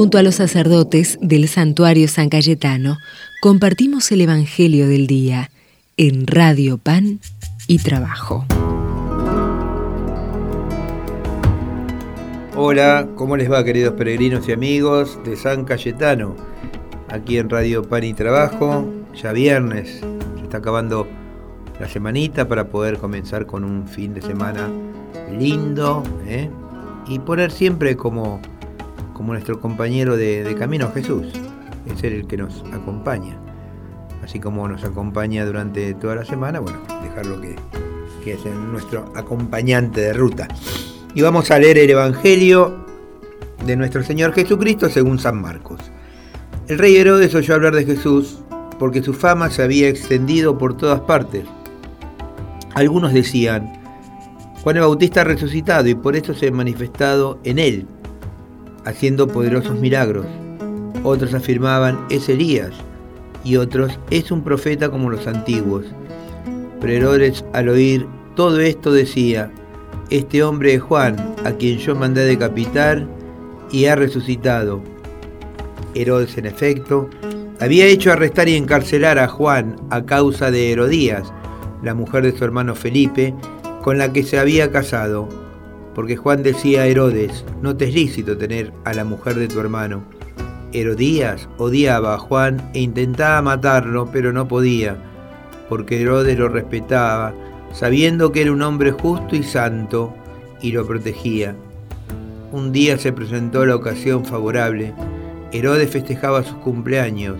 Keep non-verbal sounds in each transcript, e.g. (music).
Junto a los sacerdotes del santuario San Cayetano, compartimos el Evangelio del Día en Radio Pan y Trabajo. Hola, ¿cómo les va queridos peregrinos y amigos de San Cayetano? Aquí en Radio Pan y Trabajo, ya viernes, se está acabando la semanita para poder comenzar con un fin de semana lindo ¿eh? y poner siempre como, como nuestro compañero de, camino Jesús, es el que nos acompaña. Así como nos acompaña durante toda la semana, bueno, dejarlo que, que es nuestro acompañante de ruta. Y vamos a leer el Evangelio de nuestro Señor Jesucristo según San Marcos. El rey Herodes oyó hablar de Jesús porque su fama se había extendido por todas partes. Algunos decían, Juan el Bautista ha resucitado y por eso se ha manifestado en él, haciendo poderosos milagros. Otros afirmaban, es Elías, y otros, es un profeta como los antiguos. Pero Herodes al oír todo esto decía, este hombre es Juan, a quien yo mandé decapitar y ha resucitado. Herodes, en efecto, había hecho arrestar y encarcelar a Juan a causa de Herodías, la mujer de su hermano Felipe, con la que se había casado, porque Juan decía a Herodes, no te es lícito tener a la mujer de tu hermano. Herodías odiaba a Juan e intentaba matarlo, pero no podía, porque Herodes lo respetaba sabiendo que era un hombre justo y santo, y lo protegía. Un día se presentó la ocasión favorable. Herodes festejaba sus cumpleaños,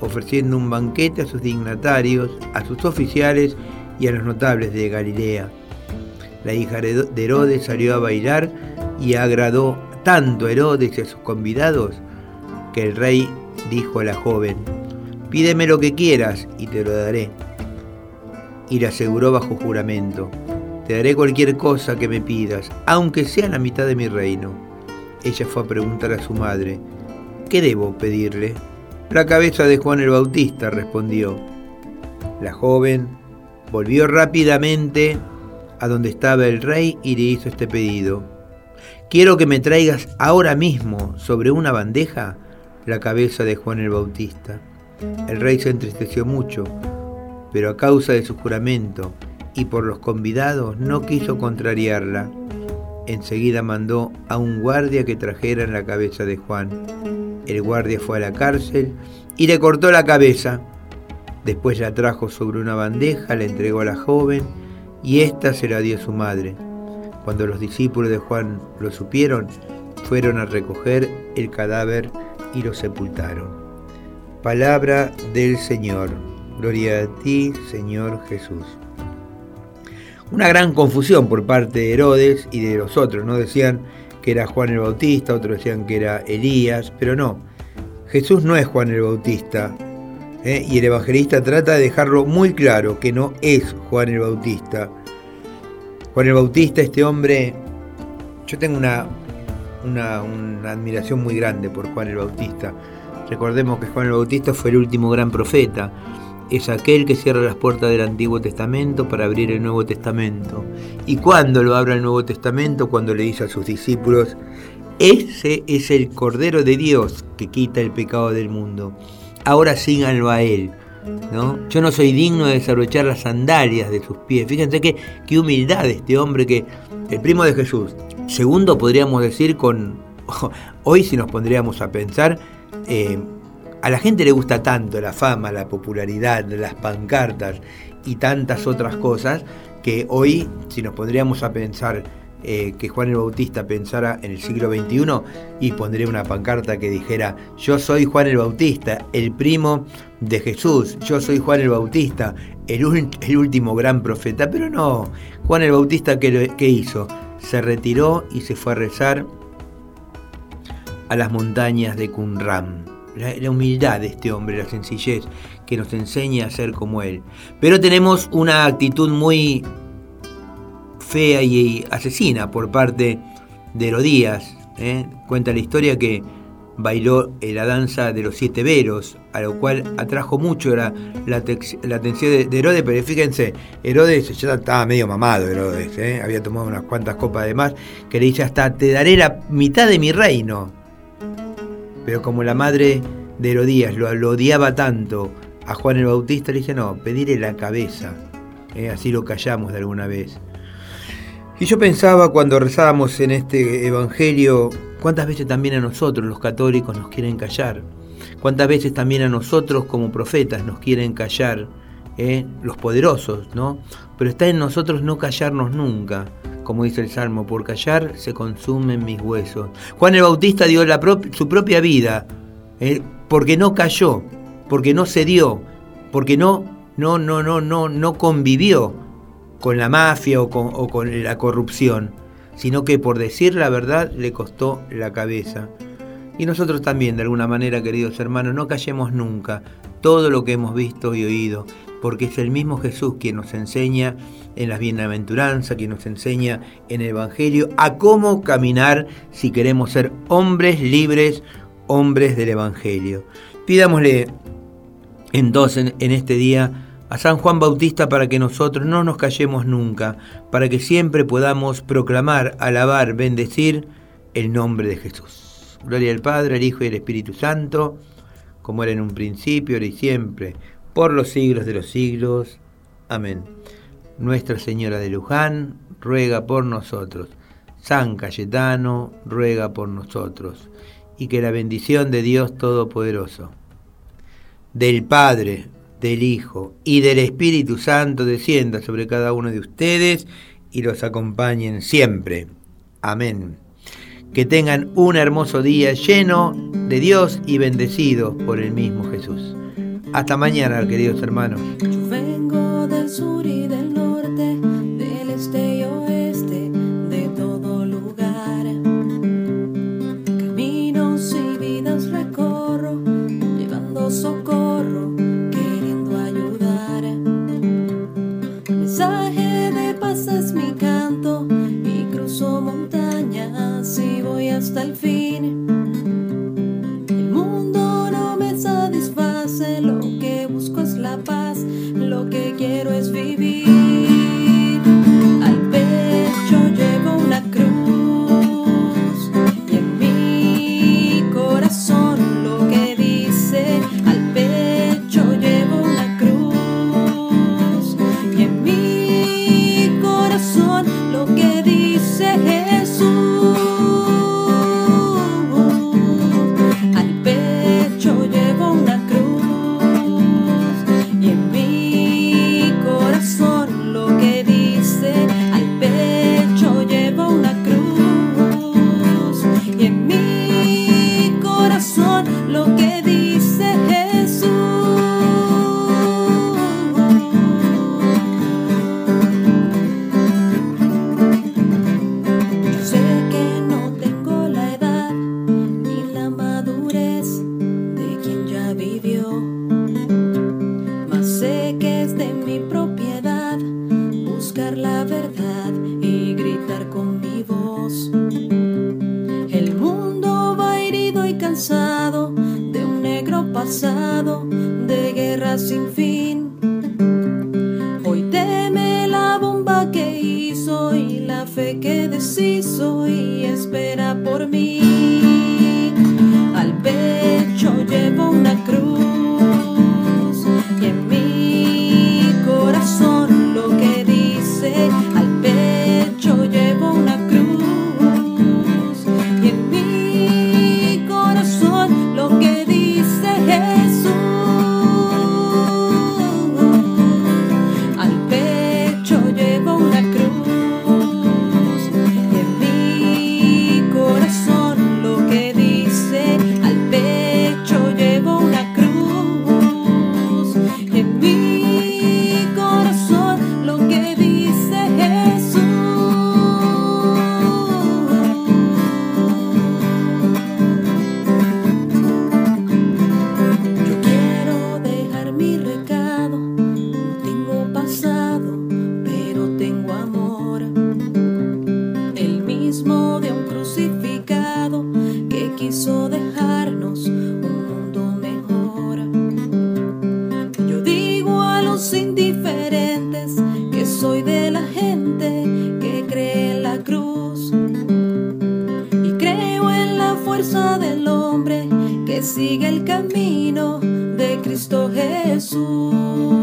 ofreciendo un banquete a sus dignatarios, a sus oficiales y a los notables de Galilea. La hija de Herodes salió a bailar y agradó tanto a Herodes y a sus convidados que el rey dijo a la joven, pídeme lo que quieras y te lo daré y le aseguró bajo juramento, te daré cualquier cosa que me pidas, aunque sea la mitad de mi reino. Ella fue a preguntar a su madre, ¿qué debo pedirle? La cabeza de Juan el Bautista, respondió. La joven volvió rápidamente a donde estaba el rey y le hizo este pedido. Quiero que me traigas ahora mismo sobre una bandeja la cabeza de Juan el Bautista. El rey se entristeció mucho pero a causa de su juramento y por los convidados no quiso contrariarla. Enseguida mandó a un guardia que trajera la cabeza de Juan. El guardia fue a la cárcel y le cortó la cabeza. Después la trajo sobre una bandeja, la entregó a la joven y ésta se la dio su madre. Cuando los discípulos de Juan lo supieron, fueron a recoger el cadáver y lo sepultaron. Palabra del Señor. Gloria a ti, Señor Jesús. Una gran confusión por parte de Herodes y de los otros, ¿no? Decían que era Juan el Bautista, otros decían que era Elías, pero no. Jesús no es Juan el Bautista. ¿Eh? Y el evangelista trata de dejarlo muy claro que no es Juan el Bautista. Juan el Bautista, este hombre, yo tengo una, admiración muy grande por Juan el Bautista. Recordemos que Juan el Bautista fue el último gran profeta es aquel que cierra las puertas del Antiguo Testamento para abrir el Nuevo Testamento. ¿Y cuando lo abra el Nuevo Testamento? Cuando le dice a sus discípulos, ese es el Cordero de Dios que quita el pecado del mundo. Ahora síganlo a Él. ¿no? Yo no soy digno de desabrochar las sandalias de sus pies. Fíjense qué, qué humildad este hombre que, el primo de Jesús. Segundo, podríamos decir con, (laughs) hoy si nos pondríamos a pensar, eh, a la gente le gusta tanto la fama, la popularidad, las pancartas y tantas otras cosas que hoy, si nos pondríamos a pensar eh, que Juan el Bautista pensara en el siglo XXI y pondría una pancarta que dijera, yo soy Juan el Bautista, el primo de Jesús, yo soy Juan el Bautista, el, último gran profeta, pero no, Juan el Bautista ¿qué, ¿qué hizo? Se retiró y se fue a rezar a las montañas de Qumran la, humildad de este hombre, la sencillez, que nos enseña a ser como él. Pero tenemos una actitud muy fea y asesina por parte de Herodías. ¿eh? Cuenta la historia que bailó la danza de los siete veros, a lo cual atrajo mucho la, atención de, Herodes, pero fíjense, Herodes ya estaba medio mamado, Herodes, ¿eh? había tomado unas cuantas copas de más, que le dice hasta te daré la mitad de mi reino Pero como la madre de Herodías lo, odiaba tanto a Juan el Bautista, le dice, no, pedirle la cabeza. Eh, así lo callamos de alguna vez. Y yo pensaba cuando rezábamos en este Evangelio, cuántas veces también a nosotros los católicos nos quieren callar, cuántas veces también a nosotros como profetas nos quieren callar, eh, los poderosos, ¿no? Pero está en nosotros no callarnos nunca, como dice el Salmo, por callar se consumen mis huesos. Juan el Bautista dio la su propia vida, eh, porque no cayó, porque no cedió, porque no, no, no, no, no, no convivió con la mafia o con, la corrupción, sino que por decir la verdad le costó la cabeza. Y nosotros también, de alguna manera, queridos hermanos, no callemos nunca todo lo que hemos visto y oído, porque es el mismo Jesús quien nos enseña en las bienaventuranzas, quien nos enseña en el Evangelio a cómo caminar si queremos ser hombres libres, hombres del Evangelio. Pidámosle entonces en este día a San Juan Bautista para que nosotros no nos callemos nunca, para que siempre podamos proclamar, alabar, bendecir el nombre de Jesús. Gloria al Padre, al Hijo y al Espíritu Santo, como era en un principio, ahora y siempre, por los siglos de los siglos. Amén. Nuestra Señora de Luján, ruega por nosotros. San Cayetano, ruega por nosotros. Y que la bendición de Dios Todopoderoso, del Padre, del Hijo y del Espíritu Santo descienda sobre cada uno de ustedes y los acompañen siempre. Amén. Que tengan un hermoso día lleno de Dios y bendecido por el mismo Jesús. Hasta mañana, queridos hermanos. Yo vengo del sur y del norte, montañas y voy hasta el fin. sem fim. Del hombre que sigue el camino de Cristo Jesús.